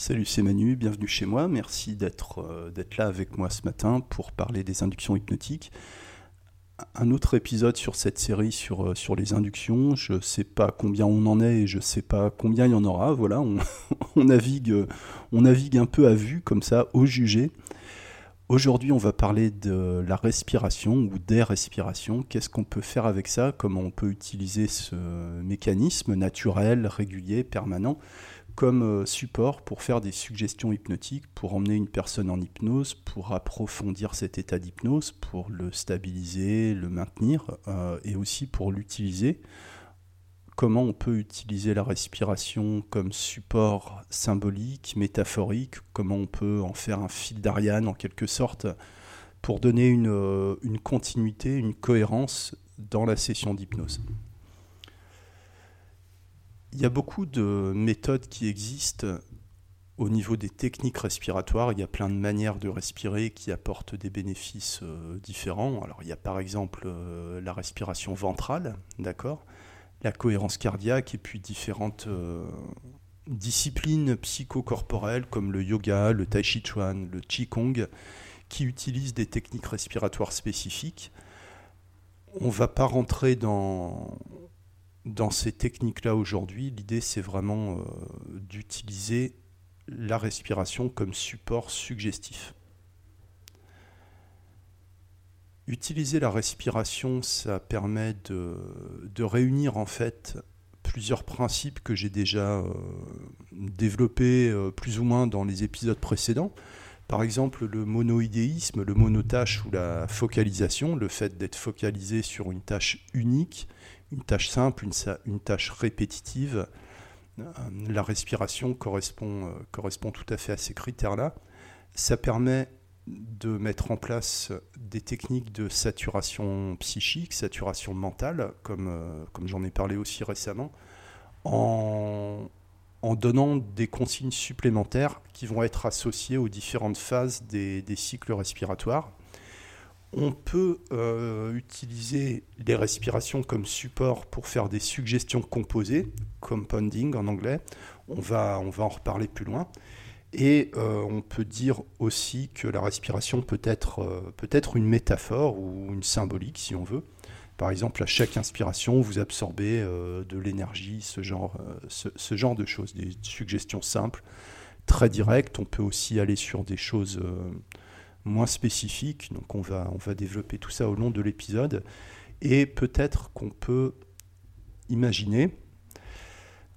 Salut, c'est Manu, bienvenue chez moi. Merci d'être euh, d'être là avec moi ce matin pour parler des inductions hypnotiques. Un autre épisode sur cette série sur, euh, les inductions. Je ne sais pas combien on en est et je ne sais pas combien il y en aura. Voilà, on, navigue, on navigue un peu à vue, comme ça, au jugé. Aujourd'hui, on va parler de la respiration ou des respirations. Qu'est-ce qu'on peut faire avec ça? Comment on peut utiliser ce mécanisme naturel, régulier, permanent? Comme euh, support pour faire des suggestions hypnotiques, pour emmener une personne en hypnose, pour approfondir cet état d'hypnose, pour le stabiliser, le maintenir, euh, et aussi pour l'utiliser. Comment on peut utiliser la respiration comme support symbolique, métaphorique, comment on peut en faire un fil d'Ariane en quelque sorte, pour donner une, euh, une continuité, une cohérence dans la session d'hypnose? Il y a beaucoup de méthodes qui existent au niveau des techniques respiratoires. Il y a plein de manières de respirer qui apportent des bénéfices euh, différents. Alors il y a par exemple euh, la respiration ventrale, d'accord? La cohérence cardiaque et puis différentes euh, disciplines psychocorporelles comme le yoga, le tai chi chuan, le qigong qui utilisent des techniques respiratoires spécifiques. On ne va pas rentrer dans, dans ces techniques-là aujourd'hui, l'idée c'est vraiment euh, d'utiliser la respiration comme support suggestif. Utiliser la respiration, ça permet de, réunir en fait plusieurs principes que j'ai déjà euh, développés euh, plus ou moins dans les épisodes précédents. Par exemple, le monoïdéisme, le monotâche ou la focalisation, le fait d'être focalisé sur une tâche unique, une tâche simple, une, tâche répétitive. Euh, la respiration correspond, euh, correspond tout à fait à ces critères-là. Ça permet de mettre en place des techniques de saturation psychique, saturation mentale, comme, euh, comme j'en ai parlé aussi récemment, en, donnant des consignes supplémentaires qui vont être associées aux différentes phases des cycles respiratoires on peut euh, utiliser les respirations comme support pour faire des suggestions composées, compounding en anglais. On va, en reparler plus loin. Et euh, on peut dire aussi que la respiration peut être, euh, peut être une métaphore ou une symbolique si on veut. Par exemple, à chaque inspiration, vous absorbez de l'énergie, ce, genre de choses, des suggestions simples, très directes. On peut aussi aller sur des choses moins spécifique. Donc on va, développer tout ça au long de l'épisode. Et peut-être qu'on peut imaginer,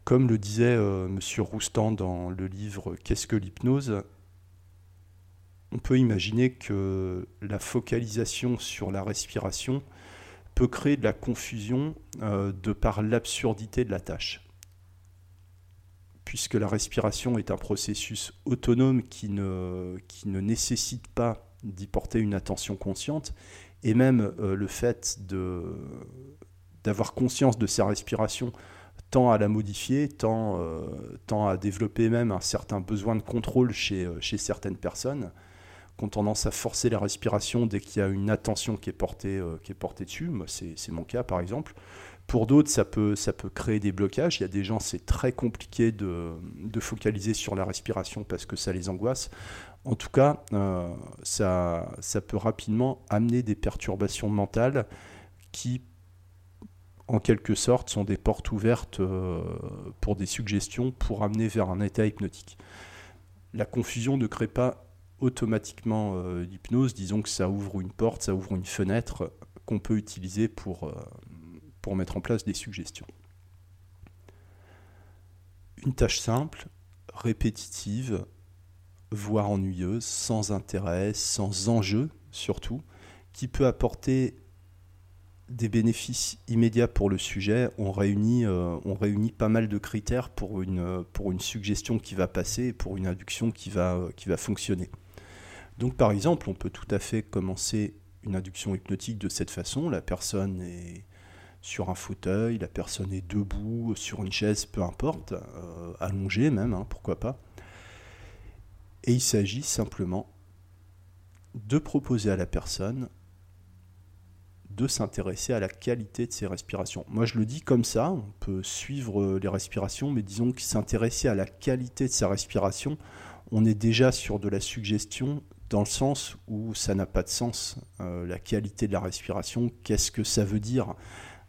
comme le disait euh, M. Roustan dans le livre Qu'est-ce que l'hypnose? On peut imaginer que la focalisation sur la respiration peut créer de la confusion euh, de par l'absurdité de la tâche puisque la respiration est un processus autonome qui ne, nécessite pas d'y porter une attention consciente, et même euh, le fait d'avoir conscience de sa respiration tend à la modifier, tend, euh, à développer même un certain besoin de contrôle chez, euh, certaines personnes, qui ont tendance à forcer la respiration dès qu'il y a une attention qui est portée, qui est portée dessus. C'est mon cas par exemple. Pour d'autres, ça peut, créer des blocages. Il y a des gens, c'est très compliqué de, focaliser sur la respiration parce que ça les angoisse. En tout cas, euh, ça, ça peut rapidement amener des perturbations mentales qui, en quelque sorte, sont des portes ouvertes euh, pour des suggestions pour amener vers un état hypnotique. La confusion ne crée pas automatiquement euh, l'hypnose, disons que ça ouvre une porte, ça ouvre une fenêtre qu'on peut utiliser pour, pour mettre en place des suggestions. Une tâche simple, répétitive, voire ennuyeuse, sans intérêt, sans enjeu surtout, qui peut apporter des bénéfices immédiats pour le sujet. On réunit, euh, pas mal de critères pour une, suggestion qui va passer pour une induction qui va fonctionner. Donc par exemple, on peut tout à fait commencer une induction hypnotique de cette façon. La personne est, sur un fauteuil, la personne est debout, sur une chaise, peu importe, euh, allongée même, hein, pourquoi pas. Et il s'agit simplement de proposer à la personne de s'intéresser à la qualité de ses respirations. Moi, je le dis comme ça, on peut suivre euh, les respirations, mais disons que s'intéresser à la qualité de sa respiration, on est déjà sur de la suggestion dans le sens où ça n'a pas de sens. Euh, la qualité de la respiration, qu'est-ce que ça veut dire?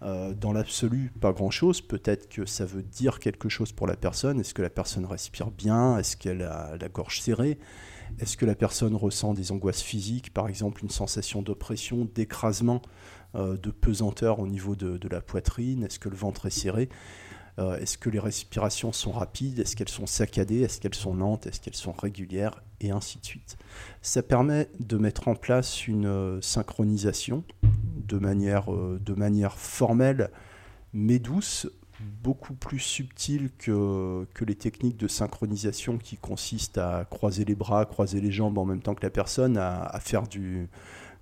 Euh, Dans l'absolu, pas grand-chose. Peut-être que ça veut dire quelque chose pour la personne. Est-ce que la personne respire bien? Est-ce qu'elle a la gorge serrée? Est-ce que la personne ressent des angoisses physiques, par exemple une sensation d'oppression, d'écrasement, euh, de pesanteur au niveau de, la poitrine? Est-ce que le ventre est serré? Euh, Est-ce que les respirations sont rapides? Est-ce qu'elles sont saccadées? Est-ce qu'elles sont lentes? Est-ce qu'elles sont régulières? Et ainsi de suite. Ça permet de mettre en place une euh, synchronisation de manière, de manière formelle mais douce beaucoup plus subtil que, que les techniques de synchronisation qui consistent à croiser les bras, croiser les jambes en même temps que la personne, à, faire du,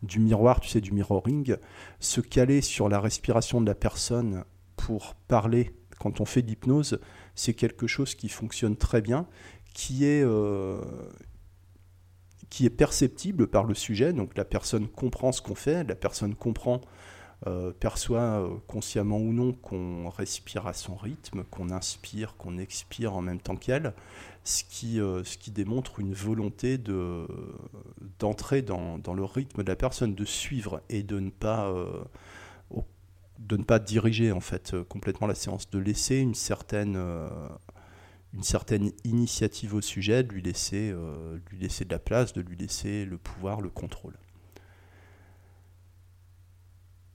du miroir, tu sais, du mirroring, se caler sur la respiration de la personne pour parler quand on fait de l'hypnose, c'est quelque chose qui fonctionne très bien, qui est, euh, qui est perceptible par le sujet, donc la personne comprend ce qu'on fait, la personne comprend euh, perçoit euh, consciemment ou non qu'on respire à son rythme, qu'on inspire, qu'on expire en même temps qu'elle, ce qui, ce qui démontre une volonté de, d'entrer dans, dans, le rythme de la personne, de suivre et de ne pas, de ne pas diriger en fait complètement la séance, de laisser une certaine, une certaine initiative au sujet, de lui laisser, de la place, de lui laisser le pouvoir, le contrôle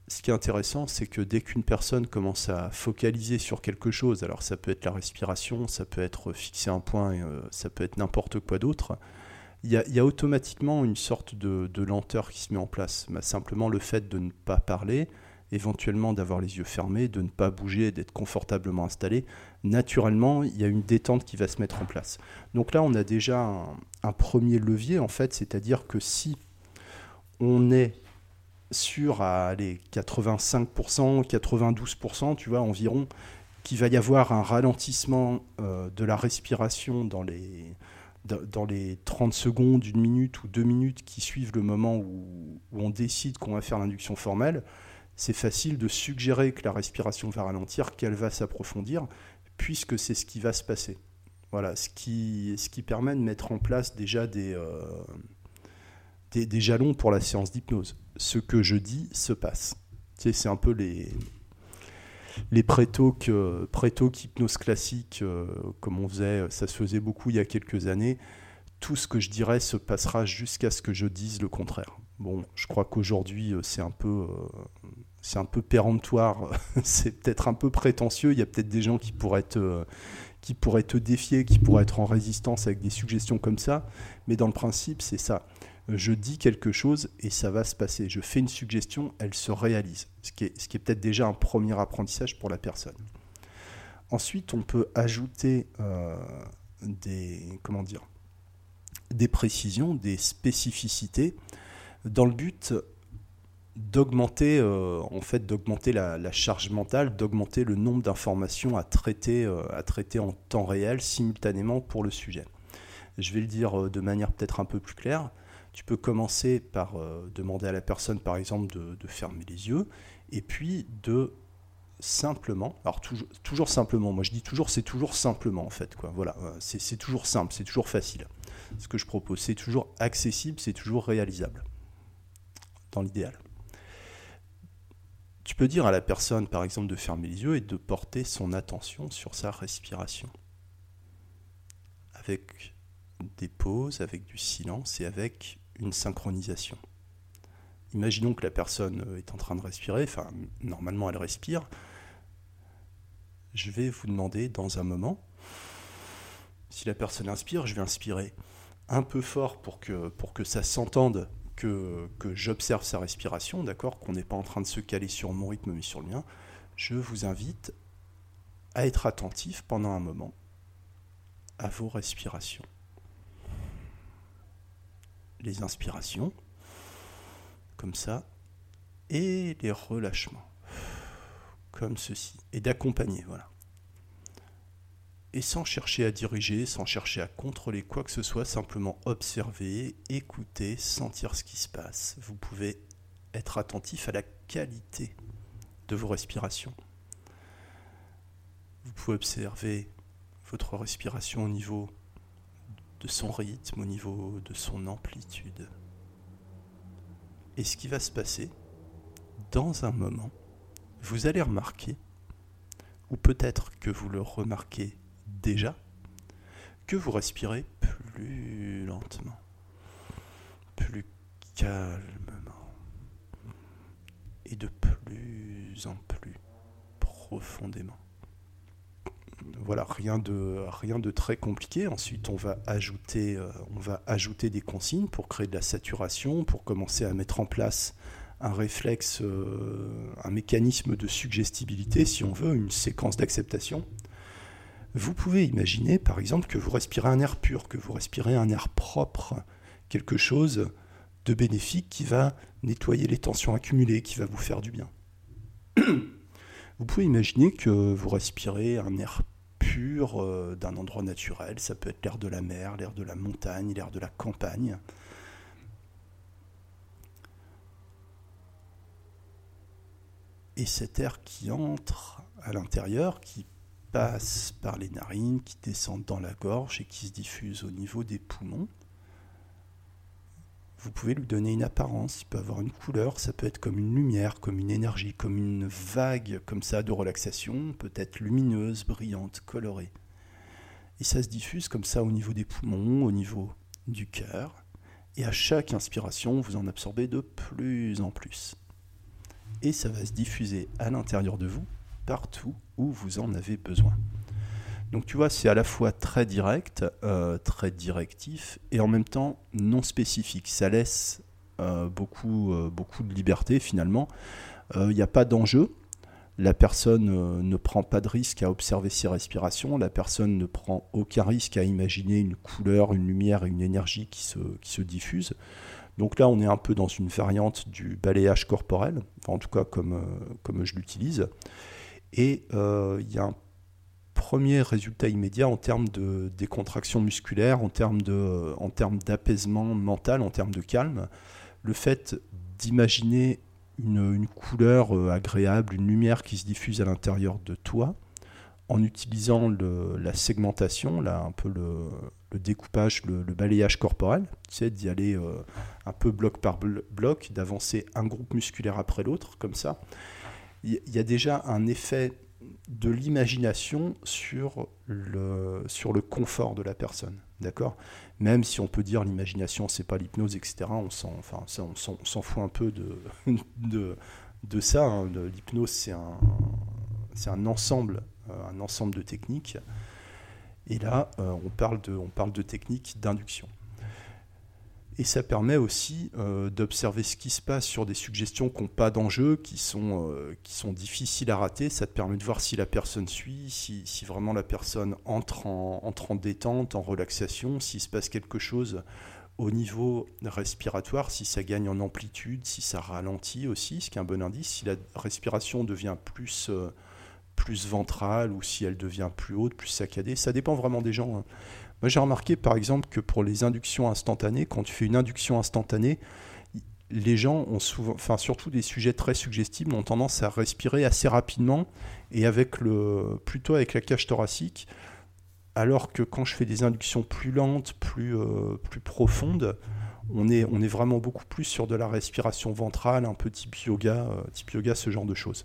ce qui est intéressant, c'est que dès qu'une personne commence à focaliser sur quelque chose, alors ça peut être la respiration, ça peut être fixer un point, euh, ça peut être n'importe quoi d'autre, il y, a, automatiquement une sorte de, lenteur qui se met en place. Bah, simplement le fait de ne pas parler, éventuellement d'avoir les yeux fermés, de ne pas bouger, d'être confortablement installé, naturellement, il y a une détente qui va se mettre en place. Donc là, on a déjà un, premier levier, en fait, c'est-à-dire que si on est sur à les 85%, 92%, tu vois, environ, qu'il va y avoir un ralentissement euh, de la respiration dans les, dans les 30 secondes, une minute ou deux minutes qui suivent le moment où, on décide qu'on va faire l'induction formelle, c'est facile de suggérer que la respiration va ralentir, qu'elle va s'approfondir, puisque c'est ce qui va se passer. Voilà, ce qui, permet de mettre en place déjà des, euh, des jalons pour la séance d'hypnose ce que je dis se passe. c'est un peu les, les pré-talks, euh, hypnose classique, euh, comme on faisait, ça se faisait beaucoup il y a quelques années. Tout ce que je dirais se passera jusqu'à ce que je dise le contraire. Bon, je crois qu'aujourd'hui, c'est un peu, c'est un peu péremptoire, c'est peut-être un peu prétentieux. Il y a peut-être des gens qui pourraient te, qui pourraient te défier, qui pourraient être en résistance avec des suggestions comme ça. Mais dans le principe, c'est ça je dis quelque chose et ça va se passer. Je fais une suggestion, elle se réalise. Ce qui est, ce qui est peut-être déjà un premier apprentissage pour la personne. Ensuite, on peut ajouter euh, des, comment dire, des précisions, des spécificités, dans le but d'augmenter euh, en fait d'augmenter la, charge mentale, d'augmenter le nombre d'informations à traiter euh, à traiter en temps réel simultanément pour le sujet. Je vais le dire de manière peut-être un peu plus claire. Tu peux commencer par euh, demander à la personne, par exemple, de, fermer les yeux, et puis de simplement, alors toujours, toujours simplement, moi je dis toujours, c'est toujours simplement en fait, quoi. Voilà, euh, c'est toujours simple, c'est toujours facile. Ce que je propose, c'est toujours accessible, c'est toujours réalisable, dans l'idéal. Tu peux dire à la personne, par exemple, de fermer les yeux et de porter son attention sur sa respiration. Avec des pauses, avec du silence et avec une synchronisation. Imaginons que la personne euh, est en train de respirer, enfin normalement elle respire. Je vais vous demander dans un moment, si la personne inspire, je vais inspirer un peu fort pour que, pour que ça s'entende que, j'observe sa respiration, d'accord Qu'on n'est pas en train de se caler sur mon rythme mais sur le mien. Je vous invite à être attentif pendant un moment à vos respirations les inspirations, comme ça, et les relâchements, comme ceci, et d'accompagner, voilà. Et sans chercher à diriger, sans chercher à contrôler quoi que ce soit, simplement observer, écouter, sentir ce qui se passe. Vous pouvez être attentif à la qualité de vos respirations. Vous pouvez observer votre respiration au niveau de son rythme, au niveau de son amplitude. Et ce qui va se passer, dans un moment, vous allez remarquer, ou peut-être que vous le remarquez déjà, que vous respirez plus lentement, plus calmement, et de plus en plus profondément. Voilà, rien de, rien de très compliqué. Ensuite, on va, ajouter, euh, on va ajouter des consignes pour créer de la saturation, pour commencer à mettre en place un réflexe, euh, un mécanisme de suggestibilité, si on veut, une séquence d'acceptation. Vous pouvez imaginer, par exemple, que vous respirez un air pur, que vous respirez un air propre, quelque chose de bénéfique qui va nettoyer les tensions accumulées, qui va vous faire du bien. Vous pouvez imaginer que vous respirez un air pur euh, d'un endroit naturel, ça peut être l'air de la mer, l'air de la montagne, l'air de la campagne. Et cet air qui entre à l'intérieur, qui passe par les narines, qui descend dans la gorge et qui se diffuse au niveau des poumons, vous pouvez lui donner une apparence, il peut avoir une couleur, ça peut être comme une lumière, comme une énergie, comme une vague comme ça de relaxation, peut-être lumineuse, brillante, colorée. Et ça se diffuse comme ça au niveau des poumons, au niveau du cœur. Et à chaque inspiration, vous en absorbez de plus en plus et ça va se diffuser à l'intérieur de vous, partout où vous en avez besoin. Donc tu vois, c'est à la fois très direct, euh, très directif, et en même temps non spécifique. Ça laisse euh, beaucoup, euh, beaucoup de liberté finalement. Il n'y a pas d'enjeu. La personne ne prend pas de risque à observer ses respirations. La personne ne prend aucun risque à imaginer une couleur, une lumière et une énergie qui se, qui se diffusent. Donc là, on est un peu dans une variante du balayage corporel, en tout cas comme, comme je l'utilise. Et euh, il y a un premier résultat immédiat en termes de décontraction musculaire, en termes, euh, en termes d'apaisement mental, en termes de calme. Le fait d'imaginer une, couleur agréable, une lumière qui se diffuse à l'intérieur de toi, en utilisant la segmentation, là, un peu le, découpage, le, balayage corporel, tu d'y aller euh, un peu bloc par bloc, d'avancer un groupe musculaire après l'autre, comme ça. Il y, a déjà un effet de l'imagination sur le, sur le confort de la personne, d'accord? Même si on peut dire l'imagination, c'est pas l'hypnose, etc., on s'en fout un peu de, ça. Hein. L'hypnose, c'est un, un ensemble euh, un ensemble de techniques. Et là, euh, on parle de techniques d'induction. Et ça permet aussi euh, d'observer ce qui se passe sur des suggestions qui n'ont pas d'enjeu, qui, sont qui sont difficiles à rater. Ça te permet de voir si la personne suit, si, si vraiment la personne entre en, entre en détente, en relaxation, s'il se passe quelque chose au niveau respiratoire, si ça gagne en amplitude, si ça ralentit aussi, ce qui est un bon indice. Si la respiration devient plus plus ventrale ou si elle devient plus haute, plus saccadée. Ça dépend vraiment des gens. Hein. Moi, j'ai remarqué par exemple que pour les inductions instantanées, quand tu fais une induction instantanée, les gens ont souvent, enfin surtout des sujets très suggestibles, ont tendance à respirer assez rapidement et avec le, plutôt avec la cage thoracique, alors que quand je fais des inductions plus lentes, plus, euh, plus profondes, on est, on est vraiment beaucoup plus sur de la respiration ventrale, un peu type yoga, euh, type yoga, ce genre de choses.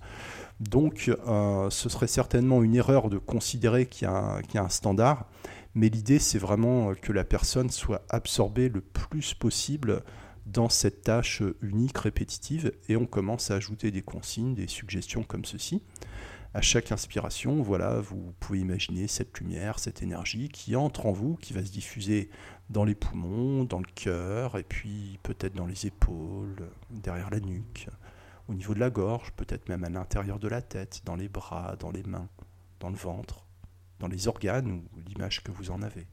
Donc, euh, ce serait certainement une erreur de considérer qu'il y, y, a un standard, mais l'idée, c'est vraiment euh, que la personne soit absorbée le plus possible dans cette tâche unique, répétitive, et on commence à ajouter des consignes, des suggestions comme ceci. À chaque inspiration, voilà, vous pouvez imaginer cette lumière, cette énergie qui entre en vous, qui va se diffuser dans les poumons, dans le cœur, et puis peut-être dans les épaules, derrière la nuque, au niveau de la gorge, peut-être même à l'intérieur de la tête, dans les bras, dans les mains, dans le ventre, dans les organes ou l'image que vous en avez,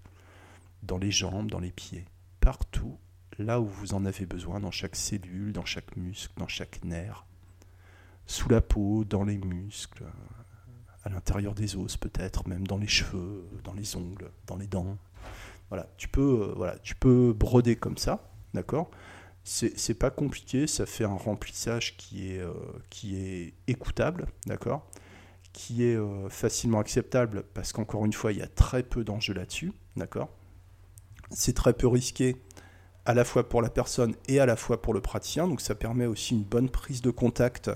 dans les jambes, dans les pieds, partout, là où vous en avez besoin, dans chaque cellule, dans chaque muscle, dans chaque nerf, sous la peau, dans les muscles, à l'intérieur des os peut-être, même dans les cheveux, dans les ongles, dans les dents. Voilà, tu peux, euh, voilà, tu peux broder comme ça, d'accord? C'est pas compliqué, ça fait un remplissage qui est, qui est écoutable, d'accord? Qui est facilement acceptable parce qu'encore une fois, il y a très peu d'enjeux là-dessus, d'accord? C'est très peu risqué à la fois pour la personne et à la fois pour le praticien. Donc ça permet aussi une bonne prise de contact,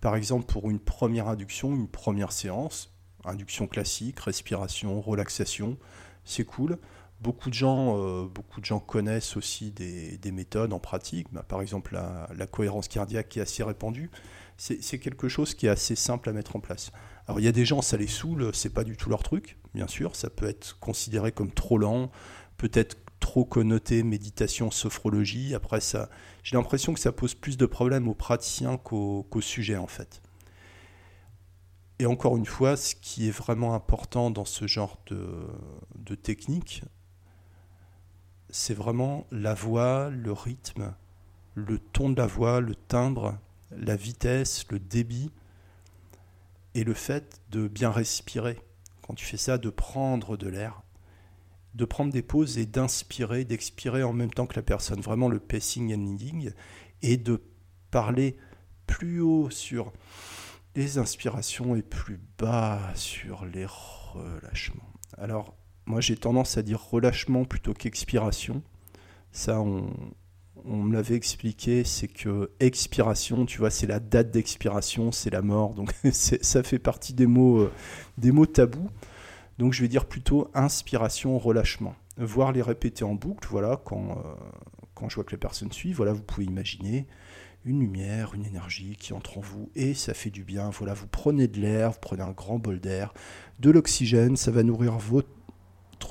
par exemple pour une première induction, une première séance, induction classique, respiration, relaxation, c'est cool. Beaucoup de gens, euh, beaucoup de gens connaissent aussi des, méthodes en pratique, bah, par exemple la, cohérence cardiaque qui est assez répandue. C'est quelque chose qui est assez simple à mettre en place. Alors il y a des gens, ça les saoule, c'est pas du tout leur truc, bien sûr, ça peut être considéré comme trop lent, peut-être trop connoté méditation, sophrologie. Après, ça, j'ai l'impression que ça pose plus de problèmes aux praticiens qu'aux, sujets, en fait. Et encore une fois, ce qui est vraiment important dans ce genre de, technique, c'est vraiment la voix, le rythme, le ton de la voix, le timbre, la vitesse, le débit, et le fait de bien respirer. Quand tu fais ça, de prendre de l'air de prendre des pauses et d'inspirer, d'expirer en même temps que la personne. Vraiment le pacing and leading. Et de parler plus haut sur les inspirations et plus bas sur les relâchements. Alors, moi j'ai tendance à dire relâchement plutôt qu'expiration. Ça, on, me l'avait expliqué, c'est que expiration, tu vois, c'est la date d'expiration, c'est la mort. Donc ça fait partie des mots, euh, des mots tabous. Donc je vais dire plutôt inspiration, relâchement. Voir les répéter en boucle, voilà, quand, euh, je vois que les personnes suivent, voilà, vous pouvez imaginer une lumière, une énergie qui entre en vous et ça fait du bien. Voilà, vous prenez de l'air, vous prenez un grand bol d'air, de l'oxygène, ça va nourrir votre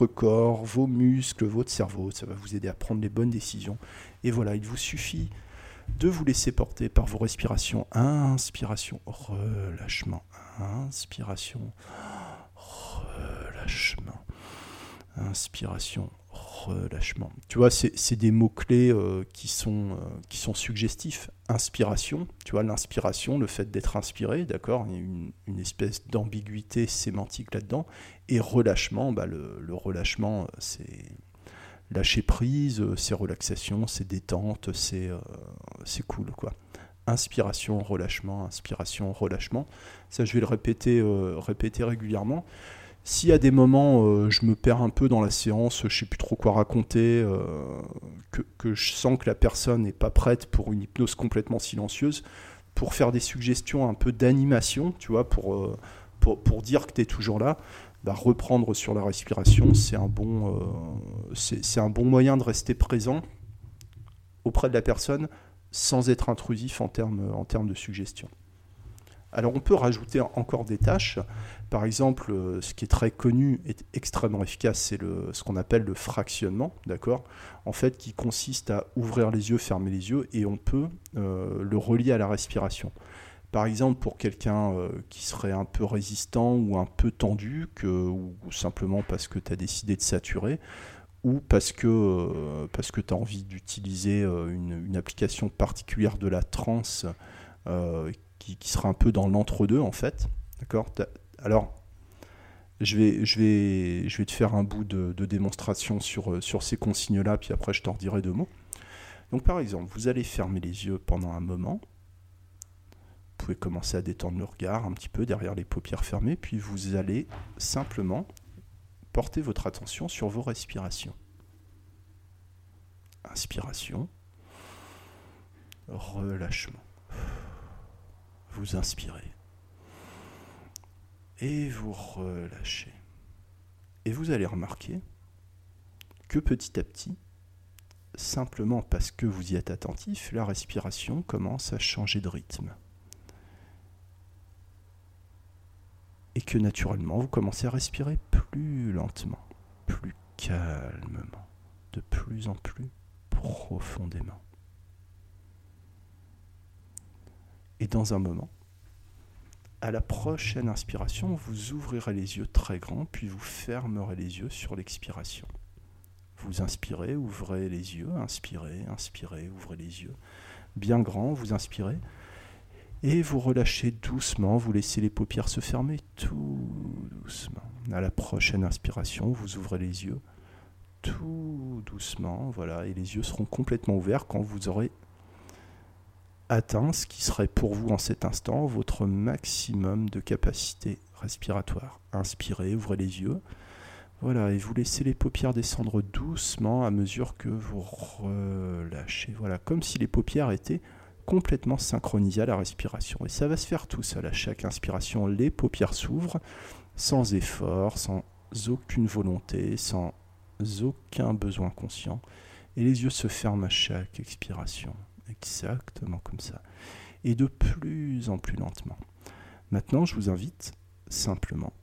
corps, vos muscles, votre cerveau, ça va vous aider à prendre les bonnes décisions. Et voilà, il vous suffit de vous laisser porter par vos respirations. Inspiration, relâchement, inspiration relâchement. Inspiration, relâchement. Tu vois, c'est des mots-clés euh, qui, sont, euh, qui suggestifs. Inspiration, tu vois, l'inspiration, le fait d'être inspiré, d'accord Il y a une, espèce d'ambiguïté sémantique là-dedans. Et relâchement, bah, le, le relâchement, c'est lâcher prise, c'est relaxation, c'est détente, c'est euh, cool, quoi. Inspiration, relâchement, inspiration, relâchement. Ça, je vais le répéter, répéter régulièrement. Si à des moments euh, je me perds un peu dans la séance, je sais plus trop quoi raconter, euh, que, je sens que la personne n'est pas prête pour une hypnose complètement silencieuse, pour faire des suggestions un peu d'animation, tu vois, pour, euh, pour, dire que tu es toujours là, reprendre sur la respiration, c'est un, bon, c'est un bon moyen de rester présent auprès de la personne sans être intrusif en termes en termes de suggestion. Alors on peut rajouter encore des tâches. Par exemple, euh, ce qui est très connu et extrêmement efficace, c'est ce qu'on appelle le fractionnement, d'accord? En fait, qui consiste à ouvrir les yeux, fermer les yeux, et on peut euh, le relier à la respiration. Par exemple, pour quelqu'un euh, qui serait un peu résistant ou un peu tendu, ou simplement parce que tu as décidé de saturer, ou parce que, parce que tu as envie d'utiliser une, une, application particulière de la transe qui, sera un peu dans l'entre-deux en fait. D'accord? Alors, je vais, je, vais, je vais te faire un bout de, démonstration sur, euh, sur ces consignes-là, puis après je t'en dirai deux mots. Donc par exemple, vous allez fermer les yeux pendant un moment. Vous pouvez commencer à détendre le regard un petit peu derrière les paupières fermées, puis vous allez simplement porter votre attention sur vos respirations. Inspiration, relâchement vous inspirez et vous relâchez. Et vous allez remarquer que petit à petit, simplement parce que vous y êtes attentif, la respiration commence à changer de rythme. Et que naturellement, vous commencez à respirer plus lentement, plus calmement, de plus en plus profondément. Et dans un moment, à la prochaine inspiration, vous ouvrirez les yeux très grands, puis vous fermerez les yeux sur l'expiration. Vous inspirez, ouvrez les yeux, inspirez, inspirez, ouvrez les yeux. Bien grand, vous inspirez. Et vous relâchez doucement, vous laissez les paupières se fermer tout doucement. À la prochaine inspiration, vous ouvrez les yeux tout doucement, voilà, et les yeux seront complètement ouverts quand vous aurez atteint ce qui serait pour vous en cet instant votre maximum de capacité respiratoire. Inspirez, ouvrez les yeux. Voilà, et vous laissez les paupières descendre doucement à mesure que vous relâchez. Voilà, comme si les paupières étaient complètement synchronisées à la respiration. Et ça va se faire tout seul. À chaque inspiration, les paupières s'ouvrent sans effort, sans aucune volonté, sans aucun besoin conscient. Et les yeux se ferment à chaque expiration. Exactement comme ça. Et de plus en plus lentement. Maintenant, je vous invite simplement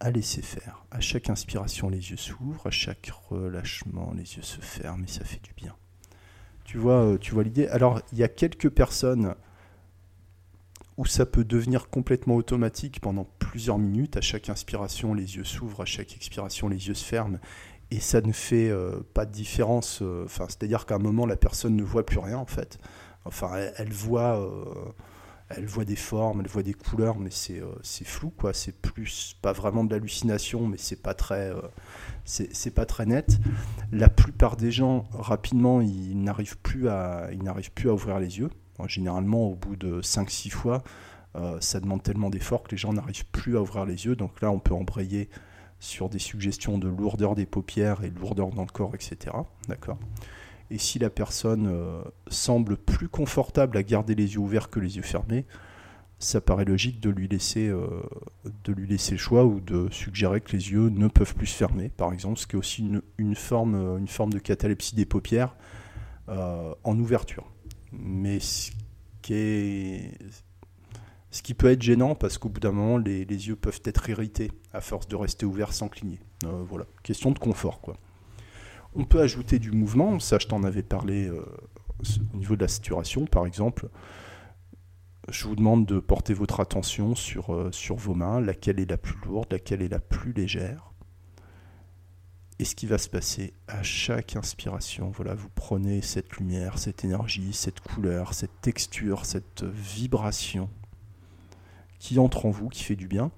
à laisser faire. À chaque inspiration, les yeux s'ouvrent, à chaque relâchement, les yeux se ferment et ça fait du bien. Tu vois, euh, tu vois l'idée Alors, il y a quelques personnes où ça peut devenir complètement automatique pendant plusieurs minutes. À chaque inspiration, les yeux s'ouvrent, à chaque expiration, les yeux se ferment. Et ça ne fait euh, pas de différence. Euh, enfin, C'est-à-dire qu'à un moment, la personne ne voit plus rien, en fait. Enfin, elle, voit elle voit des formes, elle voit des couleurs, mais c'est euh, flou, quoi. C'est plus, pas vraiment de l'hallucination, mais c'est pas très, euh, c'est pas très net. La plupart des gens, rapidement, ils n'arrivent plus à, ouvrir les yeux. généralement, au bout de 5-6 fois, euh, ça demande tellement d'efforts que les gens n'arrivent plus à ouvrir les yeux. Donc là, on peut embrayer sur des suggestions de lourdeur des paupières et lourdeur dans le corps, etc. D'accord? Et si la personne euh, semble plus confortable à garder les yeux ouverts que les yeux fermés, ça paraît logique de lui laisser, euh, de lui laisser le choix ou de suggérer que les yeux ne peuvent plus se fermer, par exemple, ce qui est aussi une, forme, euh, une forme de catalepsie des paupières en ouverture. Mais ce qui, est, ce qui peut être gênant parce qu'au bout d'un moment, les, les, yeux peuvent être irrités à force de rester ouverts sans cligner. voilà, question de confort, quoi. On peut ajouter du mouvement, ça je t'en avais parlé euh, au niveau de la saturation par exemple. Je vous demande de porter votre attention sur, euh, sur vos mains, laquelle est la plus lourde, laquelle est la plus légère. Et ce qui va se passer à chaque inspiration, voilà, vous prenez cette lumière, cette énergie, cette couleur, cette texture, cette vibration qui entre en vous, qui fait du bien.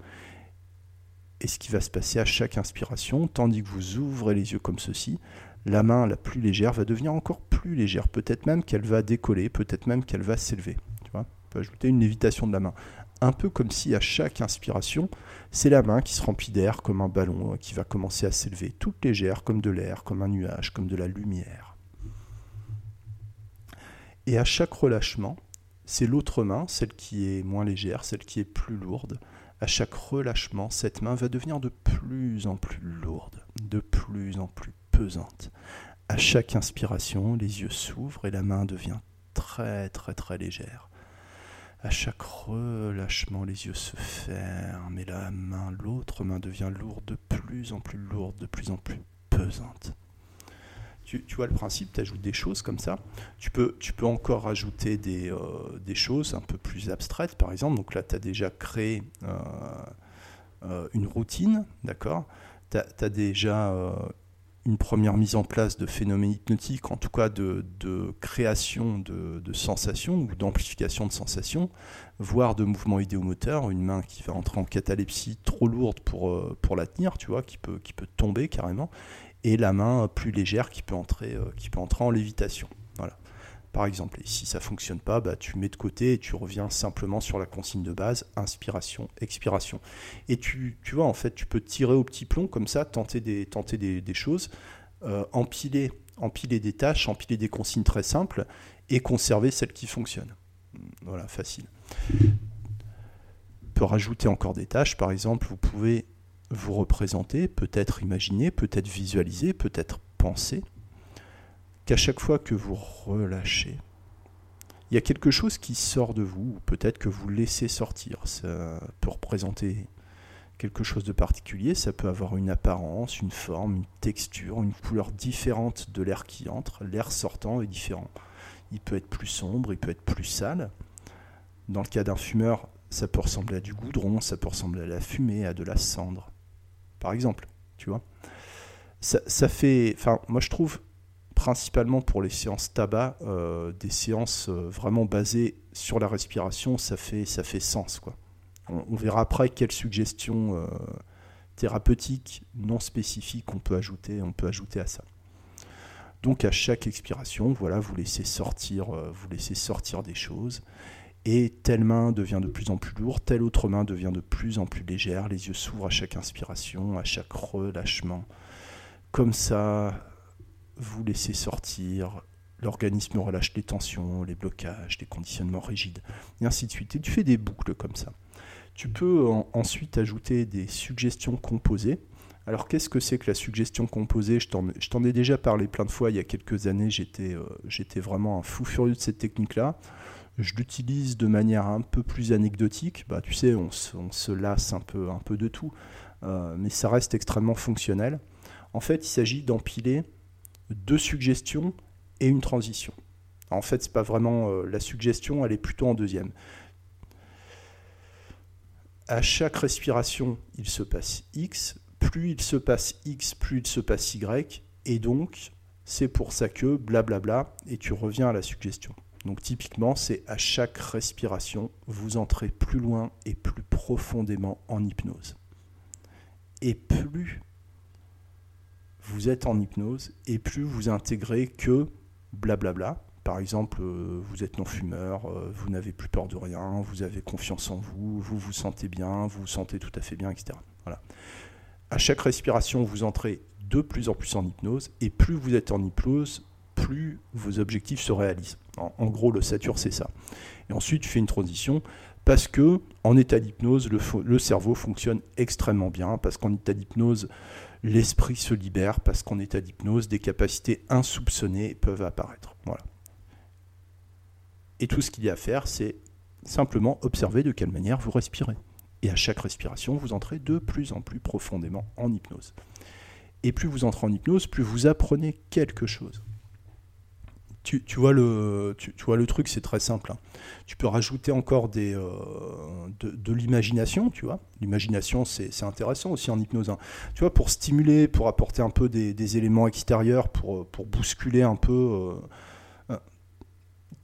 Et ce qui va se passer à chaque inspiration, tandis que vous ouvrez les yeux comme ceci, la main la plus légère va devenir encore plus légère. Peut-être même qu'elle va décoller, peut-être même qu'elle va s'élever. Tu vois On peut ajouter une lévitation de la main. Un peu comme si à chaque inspiration, c'est la main qui se remplit d'air comme un ballon hein, qui va commencer à s'élever, toute légère comme de l'air, comme un nuage, comme de la lumière. Et à chaque relâchement, c'est l'autre main, celle qui est moins légère, celle qui est plus lourde. À chaque relâchement, cette main va devenir de plus en plus lourde, de plus en plus pesante. À chaque inspiration, les yeux s'ouvrent et la main devient très très très légère. À chaque relâchement, les yeux se ferment et la main, l'autre main devient lourde, de plus en plus lourde, de plus en plus pesante. Tu, vois le principe, tu ajoutes des choses comme ça. Tu peux, tu peux encore ajouter des, euh, des, choses un peu plus abstraites, par exemple. Donc là, tu as déjà créé euh, euh, une routine, d'accord? Tu as, déjà une première mise en place de phénomènes hypnotiques, en tout cas de, création de, sensations ou d'amplification de sensations, voire de mouvements idéomoteurs, une main qui va entrer en catalepsie trop lourde pour, pour la tenir, tu vois, qui peut, qui peut tomber carrément, et la main plus légère qui peut entrer, euh, qui peut entrer en lévitation. Voilà par exemple. Et si ça fonctionne pas, bah, tu mets de côté et tu reviens simplement sur la consigne de base, inspiration, expiration. Et tu, tu vois, en fait, tu peux tirer au petit plomb comme ça, tenter des, tenter des, choses, euh, empiler, empiler des tâches, empiler des consignes très simples et conserver celles qui fonctionnent. Voilà, facile. On peut rajouter encore des tâches, par exemple, vous pouvez vous représenter, peut-être imaginer, peut-être visualiser, peut-être penser qu'à chaque fois que vous relâchez, il y a quelque chose qui sort de vous, ou peut-être que vous laissez sortir. Ça peut représenter quelque chose de particulier, ça peut avoir une apparence, une forme, une texture, une couleur différente de l'air qui entre. L'air sortant est différent. Il peut être plus sombre, il peut être plus sale. Dans le cas d'un fumeur, ça peut ressembler à du goudron, ça peut ressembler à la fumée, à de la cendre, par exemple. Tu vois ça, fait. Enfin, moi je trouve principalement pour les séances tabac, euh, des séances euh, vraiment basées sur la respiration, ça fait, ça fait sens. Quoi. On, verra après quelles suggestions, euh, thérapeutiques non spécifiques qu'on peut ajouter, on peut ajouter à ça. Donc à chaque expiration, voilà, vous laissez sortir, vous laissez sortir des choses. Et telle main devient de plus en plus lourde, telle autre main devient de plus en plus légère. Les yeux s'ouvrent à chaque inspiration, à chaque relâchement. Comme ça, vous laissez sortir. L'organisme relâche les tensions, les blocages, les conditionnements rigides, et ainsi de suite. Et tu fais des boucles comme ça. Tu peux ensuite ajouter des suggestions composées. Alors qu'est-ce que c'est que la suggestion composée? Je t'en ai déjà parlé plein de fois il y a quelques années, j'étais euh, vraiment un fou furieux de cette technique-là. Je l'utilise de manière un peu plus anecdotique. Bah, tu sais, on se, lasse un peu, de tout, euh, mais ça reste extrêmement fonctionnel. En fait, il s'agit d'empiler deux suggestions et une transition. En fait, c'est pas vraiment euh, la suggestion, elle est plutôt en deuxième à chaque respiration, il se passe X. Plus il se passe X, plus il se passe Y. Et donc, c'est pour ça que blablabla, et tu reviens à la suggestion. Donc typiquement, c'est à chaque respiration, vous entrez plus loin et plus profondément en hypnose. Et plus vous êtes en hypnose, et plus vous intégrez que blablabla, par exemple, euh, vous êtes non-fumeur, euh, vous n'avez plus peur de rien, vous avez confiance en vous, vous vous sentez bien, vous vous sentez tout à fait bien, etc. Voilà. À chaque respiration, vous entrez de plus en plus en hypnose, et plus vous êtes en hypnose, plus vos objectifs se réalisent. En, gros, le sature, c'est ça. Et ensuite, tu fais une transition parce que en état d'hypnose, le, cerveau fonctionne extrêmement bien, parce qu'en état d'hypnose, l'esprit se libère, parce qu'en état d'hypnose, des capacités insoupçonnées peuvent apparaître. Et tout ce qu'il y a à faire, c'est simplement observer de quelle manière vous respirez. Et à chaque respiration, vous entrez de plus en plus profondément en hypnose. Et plus vous entrez en hypnose, plus vous apprenez quelque chose. Tu, vois, le, tu, vois le truc, c'est très simple. Hein. Tu peux rajouter encore des, euh, de, l'imagination, tu vois. L'imagination, c'est intéressant aussi en hypnose. hein. Tu vois, pour stimuler, pour apporter un peu des, éléments extérieurs, pour, pour bousculer un peu. Euh,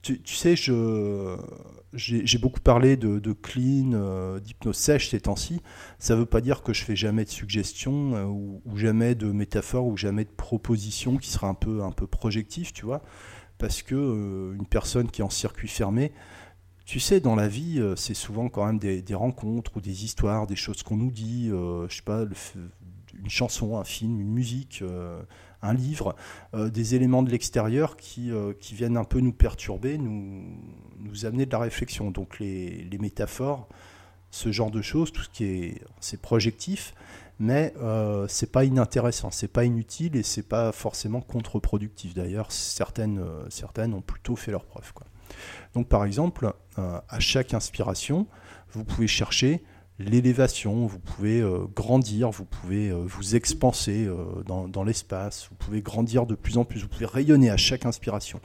tu, sais, j'ai beaucoup parlé de, clean, euh, d'hypnose sèche ces temps-ci. Ça ne veut pas dire que je fais jamais de suggestions euh, ou, jamais de métaphores ou jamais de propositions qui sera un peu, un peu projectif, tu vois. Parce que euh, une personne qui est en circuit fermé, tu sais, dans la vie, c'est souvent quand même des, rencontres ou des histoires, des choses qu'on nous dit, je sais pas, une chanson, un film, une musique un livre, euh, des éléments de l'extérieur qui, euh, viennent un peu nous perturber, nous, amener de la réflexion. Donc les, les métaphores, ce genre de choses, tout ce qui est, projectif, mais euh, c'est pas inintéressant, c'est pas inutile et c'est pas forcément contre-productif. D'ailleurs, certaines, certaines ont plutôt fait leur preuve. Donc par exemple, à chaque inspiration, vous pouvez chercher l'élévation, vous pouvez euh, grandir, vous pouvez euh, vous expanser euh, dans, l'espace, vous pouvez grandir de plus en plus, vous pouvez rayonner à chaque inspiration.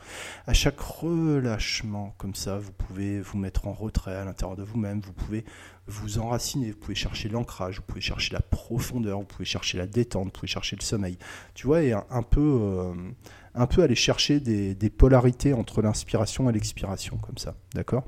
À chaque relâchement, comme ça, vous pouvez vous mettre en retrait à l'intérieur de vous-même, vous pouvez vous enraciner, vous pouvez chercher l'ancrage, vous pouvez chercher la profondeur, vous pouvez chercher la détente, vous pouvez chercher le sommeil. Tu vois, et un, peu, un peu aller chercher des polarités entre l'inspiration et l'expiration, comme ça, d'accord?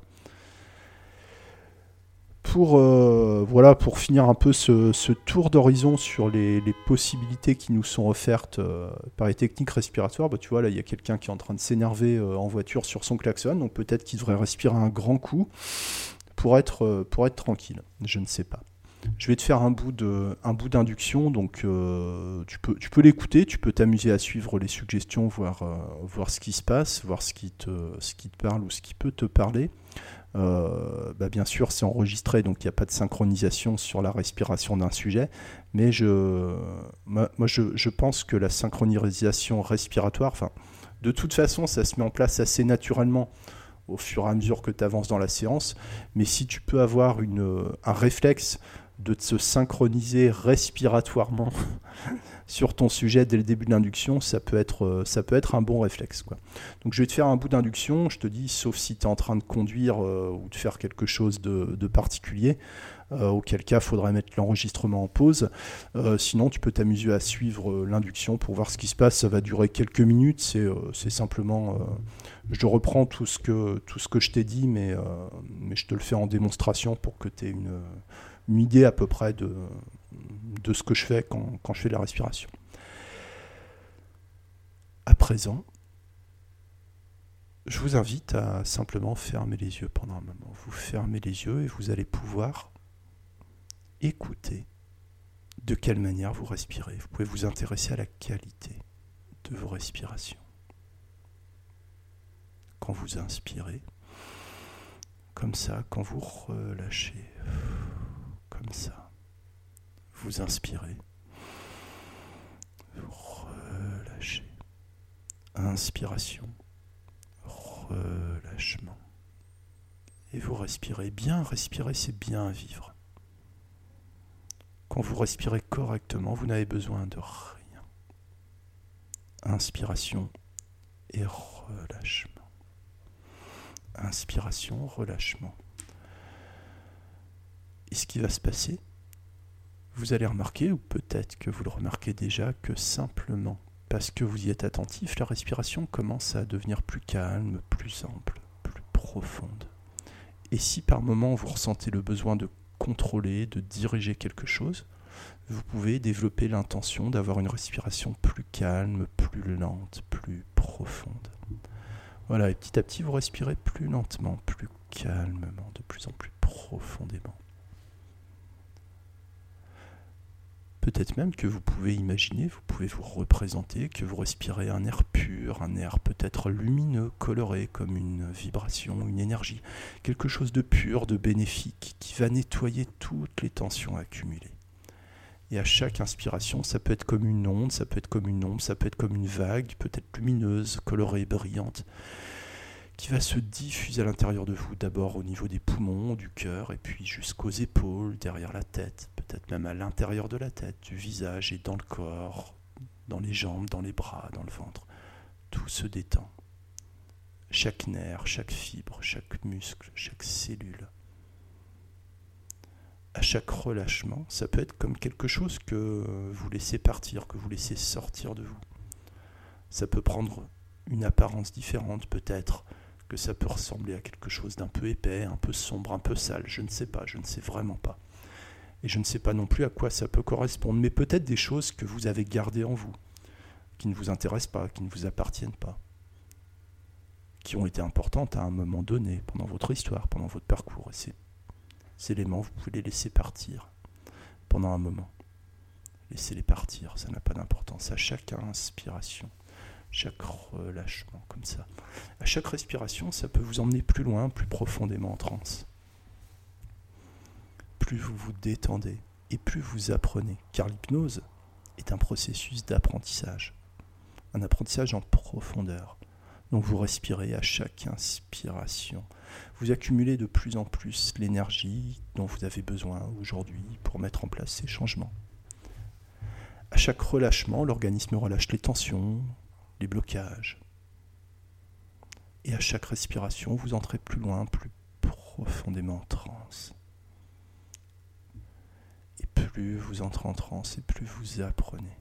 Pour, euh, voilà, pour finir un peu ce, tour d'horizon sur les, possibilités qui nous sont offertes euh, par les techniques respiratoires, bah, tu vois, là, il y a quelqu'un qui est en train de s'énerver euh, en voiture sur son klaxon, donc peut-être qu'il devrait respirer un grand coup pour être, pour être tranquille. Je ne sais pas. Je vais te faire un bout d'induction, donc tu peux, tu peux l'écouter, tu peux t'amuser à suivre les suggestions, voir, voir ce qui se passe, voir ce qui, te, ce qui te parle ou ce qui peut te parler. Euh, bah, bien sûr, c'est enregistré, donc il n'y a pas de synchronisation sur la respiration d'un sujet. Mais je, moi, je, pense que la synchronisation respiratoire, de toute façon, ça se met en place assez naturellement au fur et à mesure que tu avances dans la séance. Mais si tu peux avoir une, un réflexe de se synchroniser respiratoirement sur ton sujet dès le début de l'induction, ça, peut être, euh, ça peut être un bon réflexe. Quoi. Donc je vais te faire un bout d'induction, je te dis, sauf si tu es en train de conduire euh, ou de faire quelque chose de, particulier, euh, auquel cas il faudrait mettre l'enregistrement en pause. sinon, tu peux t'amuser à suivre l'induction pour voir ce qui se passe. Ça va durer quelques minutes, c'est simplement... je reprends tout ce que, je t'ai dit, mais, mais je te le fais en démonstration pour que tu aies une, idée à peu près de, de ce que je fais quand, quand je fais la respiration. À présent, je vous invite à simplement fermer les yeux pendant un moment. Vous fermez les yeux et vous allez pouvoir écouter de quelle manière vous respirez. Vous pouvez vous intéresser à la qualité de vos respirations. Quand vous inspirez, comme ça, quand vous relâchez, comme ça, vous inspirez, vous relâchez. Inspiration relâchement. Et vous respirez bien, respirer c'est bien vivre. Quand vous respirez correctement, vous n'avez besoin de rien. Inspiration et relâchement. Inspiration, relâchement. Et ce qui va se passer, vous allez remarquer, ou peut-être que vous le remarquez déjà, que simplement parce que vous y êtes attentif, la respiration commence à devenir plus calme, plus ample, plus profonde. Et si par moment vous ressentez le besoin de contrôler, de diriger quelque chose, vous pouvez développer l'intention d'avoir une respiration plus calme, plus lente, plus profonde. Voilà, et petit à petit, vous respirez plus lentement, plus calmement, de plus en plus profondément. Peut-être même que vous pouvez imaginer, vous pouvez vous représenter que vous respirez un air pur, un air peut-être lumineux, coloré comme une vibration, une énergie, quelque chose de pur, de bénéfique, qui va nettoyer toutes les tensions accumulées. Et à chaque inspiration, ça peut être comme une onde, ça peut être comme une ombre, ça peut être comme une vague, peut-être lumineuse, colorée, brillante, qui va se diffuser à l'intérieur de vous, d'abord au niveau des poumons, du cœur, et puis jusqu'aux épaules, derrière la tête, peut-être même à l'intérieur de la tête, du visage et dans le corps, dans les jambes, dans les bras, dans le ventre. Tout se détend. Chaque nerf, chaque fibre, chaque muscle, chaque cellule. À chaque relâchement, ça peut être comme quelque chose que vous laissez partir, que vous laissez sortir de vous. Ça peut prendre une apparence différente, peut-être que ça peut ressembler à quelque chose d'un peu épais, un peu sombre, un peu sale. Je ne sais pas, je ne sais vraiment pas. Et je ne sais pas non plus à quoi ça peut correspondre, mais peut-être des choses que vous avez gardées en vous, qui ne vous intéressent pas, qui ne vous appartiennent pas, qui ont été importantes à un moment donné, pendant votre histoire, pendant votre parcours. Éléments, vous pouvez les laisser partir pendant un moment. Laissez-les partir, ça n'a pas d'importance. À chaque inspiration, chaque relâchement comme ça. À chaque respiration, ça peut vous emmener plus loin, plus profondément en transe. Plus vous vous détendez et plus vous apprenez, car l'hypnose est un processus d'apprentissage, un apprentissage en profondeur. Donc vous respirez à chaque inspiration. Vous accumulez de plus en plus l'énergie dont vous avez besoin aujourd'hui pour mettre en place ces changements. À chaque relâchement, l'organisme relâche les tensions, les blocages. Et à chaque respiration, vous entrez plus loin, plus profondément en transe. Et plus vous entrez en transe, et plus vous apprenez.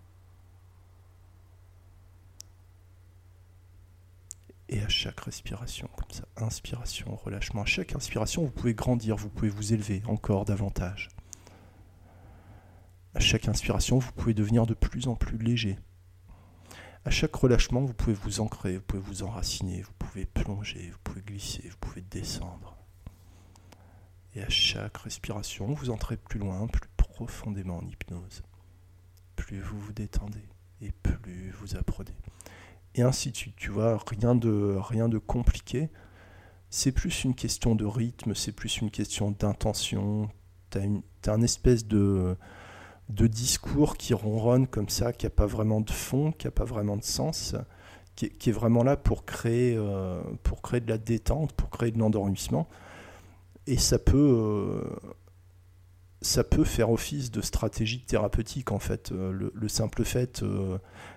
Et à chaque respiration, comme ça, inspiration, relâchement, à chaque inspiration, vous pouvez grandir, vous pouvez vous élever encore davantage. À chaque inspiration, vous pouvez devenir de plus en plus léger, à chaque relâchement, vous pouvez vous ancrer, vous pouvez vous enraciner, vous pouvez plonger, vous pouvez glisser, vous pouvez descendre. Et à chaque respiration, vous entrez plus loin, plus profondément en hypnose. Plus vous vous détendez et plus vous apprenez. Et ainsi de suite, tu vois, rien de, rien de compliqué. C'est plus une question de rythme, c'est plus une question d'intention. Tu as, as un espèce de, de discours qui ronronne comme ça, qui n'a pas vraiment de fond, qui n'a pas vraiment de sens, qui est, vraiment là pour créer, euh, pour créer de la détente, pour créer de l'endormissement. Et ça peut, euh, ça peut faire office de stratégie thérapeutique en fait. Euh, le, simple fait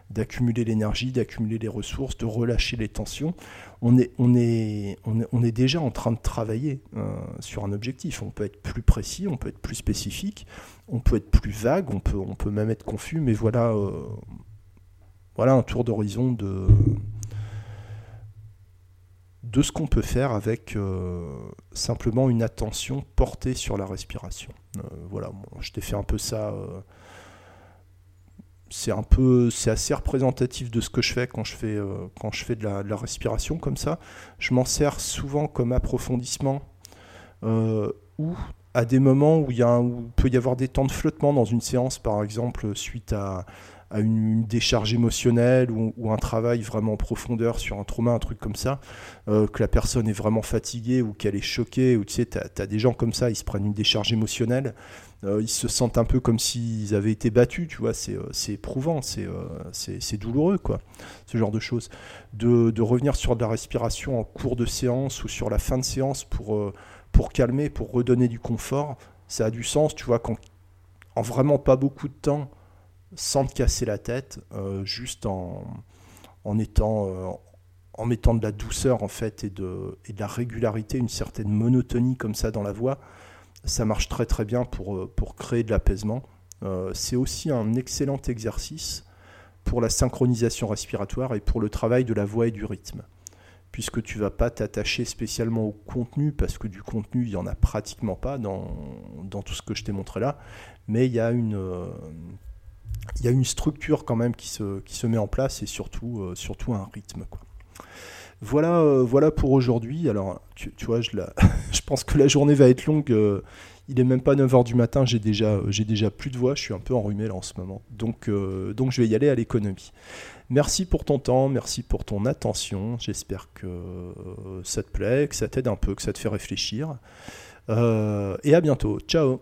d'accumuler l'énergie, d'accumuler les ressources, de relâcher les tensions, on est, on est, on est, déjà en train de travailler sur un objectif. On peut être plus précis, on peut être plus spécifique, on peut être plus vague, on peut, on peut même être confus, mais voilà, euh, voilà un tour d'horizon de, de ce qu'on peut faire avec simplement une attention portée sur la respiration. voilà, je t'ai fait un peu ça c'est un peu, c'est assez représentatif de ce que je fais quand je fais, euh, quand je fais de la, respiration comme ça. Je m'en sers souvent comme approfondissement euh, ou à des moments où il, peut y avoir des temps de flottement dans une séance, par exemple, suite à, une, décharge émotionnelle ou, un travail vraiment en profondeur sur un trauma, un truc comme ça, euh, que la personne est vraiment fatiguée ou qu'elle est choquée, ou tu sais, tu as, des gens comme ça, ils se prennent une décharge émotionnelle. Euh, ils se sentent un peu comme s'ils avaient été battus, tu vois, c'est euh, éprouvant, euh, c'est douloureux, quoi, ce genre de choses. De, de, revenir sur de la respiration en cours de séance ou sur la fin de séance pour, pour calmer, pour redonner du confort, ça a du sens, tu vois, quand, en vraiment pas beaucoup de temps, sans te casser la tête, juste en, en étant en mettant de la douceur en fait et de, et de la régularité, une certaine monotonie comme ça dans la voix, ça marche très très bien pour, euh, pour créer de l'apaisement. Euh, c'est aussi un excellent exercice pour la synchronisation respiratoire et pour le travail de la voix et du rythme. Puisque tu vas pas t'attacher spécialement au contenu, parce que du contenu, il n'y en a pratiquement pas dans, dans, tout ce que je t'ai montré là, mais il y a une, euh, il y a une structure quand même qui se, met en place et surtout, surtout un rythme. Euh, voilà pour aujourd'hui. Alors, tu, vois, je, pense que la journée va être longue. Euh, il est même pas 9h du matin, j'ai déjà, plus de voix, je suis un peu enrhumé là en ce moment. Donc, euh, donc je vais y aller à l'économie. Merci pour ton temps, merci pour ton attention. J'espère que ça te plaît, que ça t'aide un peu, que ça te fait réfléchir. et à bientôt. Ciao